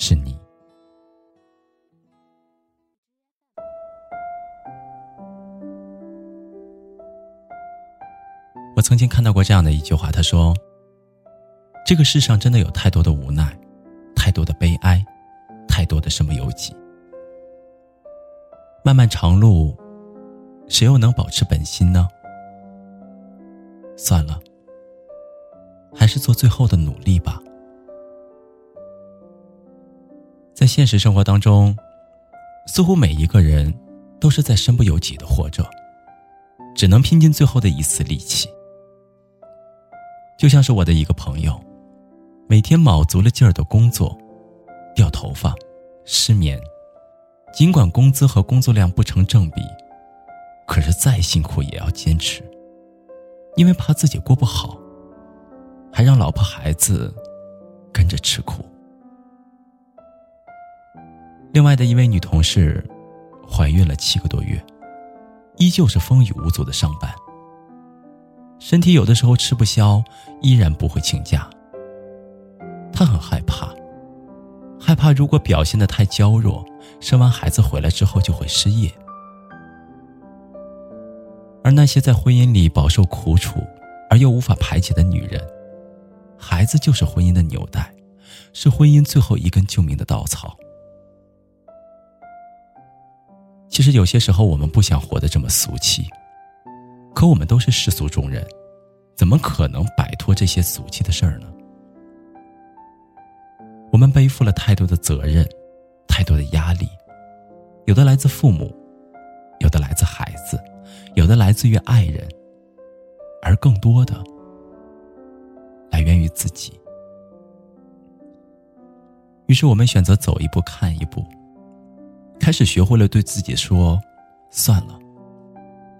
是你。我曾经看到过这样的一句话，他说：“这个世上真的有太多的无奈，太多的悲哀，太多的身不由己。漫漫长路，谁又能保持本心呢？算了，还是做最后的努力吧。现实生活当中，似乎每一个人都是在身不由己的活着，只能拼尽最后的一丝力气。”就像是我的一个朋友，每天卯足了劲儿的工作，掉头发，失眠，尽管工资和工作量不成正比，可是再辛苦也要坚持，因为怕自己过不好，还让老婆孩子跟着吃苦。另外的一位女同事，怀孕了七个多月，依旧是风雨无阻的上班。身体有的时候吃不消，依然不会请假。她很害怕，害怕如果表现的太娇弱，生完孩子回来之后就会失业。而那些在婚姻里饱受苦楚而又无法排解的女人，孩子就是婚姻的纽带，是婚姻最后一根救命的稻草。其实有些时候，我们不想活得这么俗气。可我们都是世俗中人，怎么可能摆脱这些俗气的事儿呢？我们背负了太多的责任，太多的压力，有的来自父母，有的来自孩子，有的来自于爱人，而更多的来源于自己。于是我们选择走一步看一步，开始学会了对自己说：“算了。”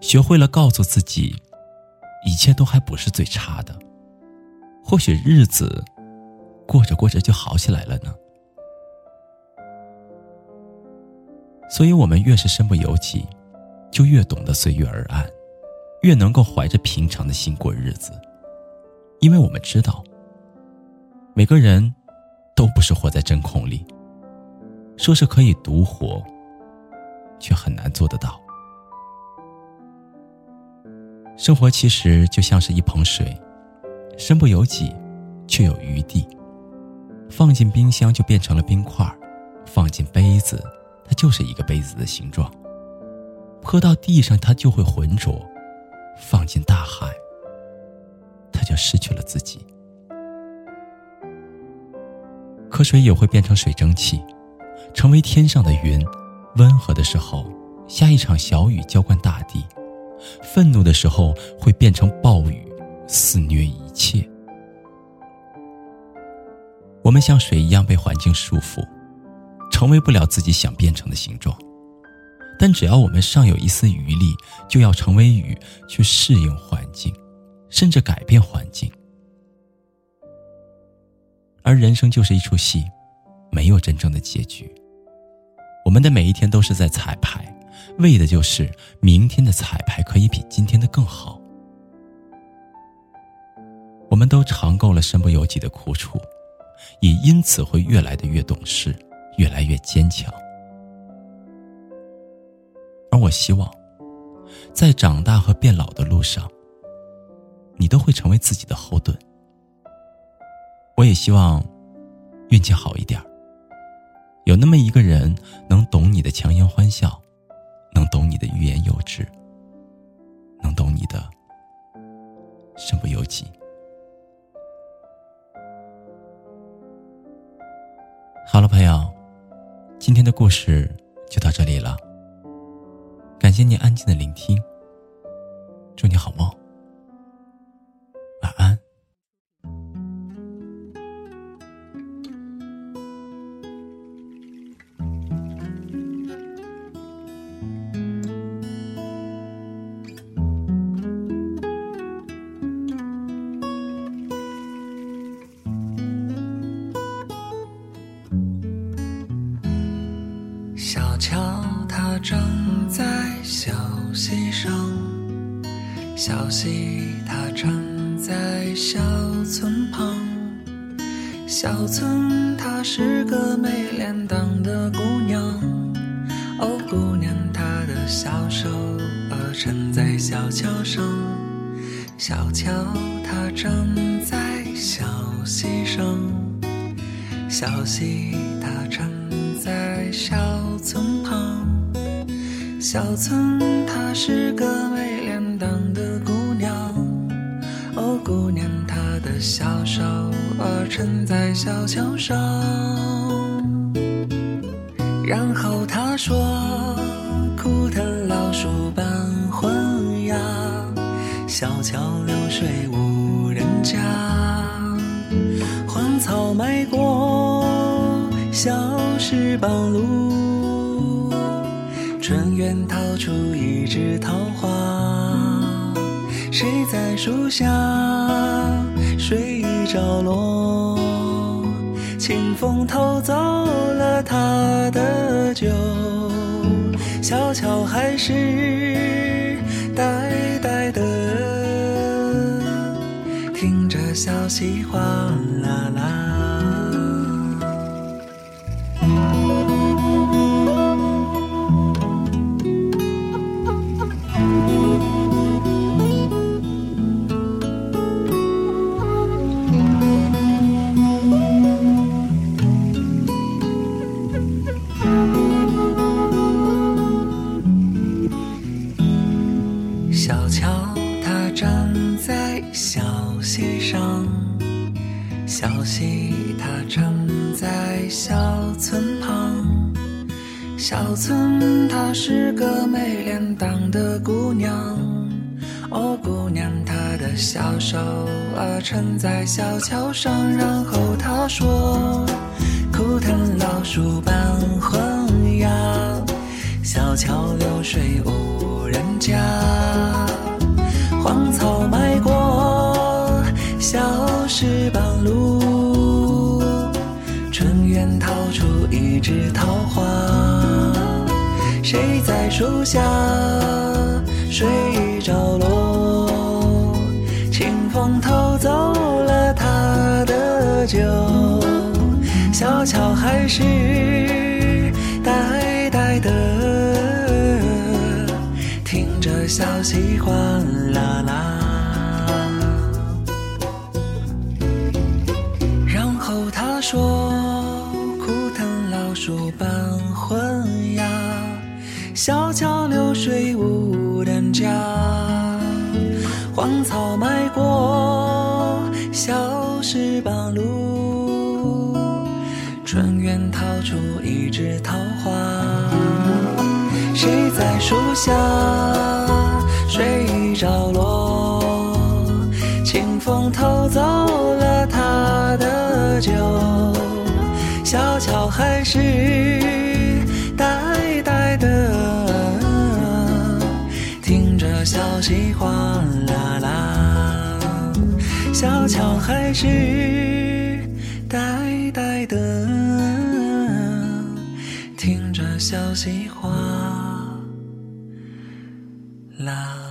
学会了告诉自己，一切都还不是最差的，或许日子过着过着就好起来了呢。所以，我们越是身不由己，就越懂得随遇而安，越能够怀着平常的心过日子，因为我们知道，每个人都不是活在真空里，说是可以独活，却很难做得到。生活其实就像是一盆水，身不由己，却有余地。放进冰箱就变成了冰块，放进杯子，它就是一个杯子的形状。泼到地上，它就会浑浊；放进大海，它就失去了自己。可水也会变成水蒸气，成为天上的云。温和的时候，下一场小雨，浇灌大地。愤怒的时候会变成暴雨，肆虐一切。我们像水一样被环境束缚，成为不了自己想变成的形状。但只要我们尚有一丝余力，就要成为雨，去适应环境，甚至改变环境。而人生就是一出戏，没有真正的结局。我们的每一天都是在彩排。为的就是明天的彩排可以比今天的更好。我们都尝够了身不由己的苦楚，也因此会越来的越懂事，越来越坚强。而我希望，在长大和变老的路上，你都会成为自己的后盾。我也希望运气好一点有那么一个人能懂你的强颜欢笑。能懂你的欲言又止，能懂你的身不由己。好了，朋友，今天的故事就到这里了。感谢你安静的聆听，祝你好梦。它长在小溪上，小溪它站在小村旁，小村她是个没脸蛋的姑娘，哦，姑娘她的小手儿撑在小桥上，小桥它站在小溪上，小溪它站在小村旁，小村她是个没脸蛋的姑娘，哦，姑娘她的小手儿撑在小桥上，然后她说：“枯藤老树伴昏鸦，小桥流水无人家，荒草埋过小石板路，春园掏出一枝桃花，谁在树下睡着落？清风偷走了他的酒，小桥还是呆呆的，听着小溪哗啦啦。小桥它站在小溪上，小溪它站在小村旁，小村她是个没脸蛋的姑娘，哦，姑娘她的小手儿撑在小桥上，然后她说：枯藤老树伴昏鸦，小桥流水无人家。荒草埋过小石板路，春园掏出一枝桃花，谁在树下睡着落？清风偷走了他的酒，小桥还是着小溪哗啦啦，然后他说：枯藤老树半昏鸦，小桥流水无人家，荒草埋过小石板路，春园掏出一枝桃花。谁在树下着落？清风偷走了他的酒，小桥还是呆呆的，听着小溪哗啦啦，小桥还是呆呆的。听着小溪哗啦啦。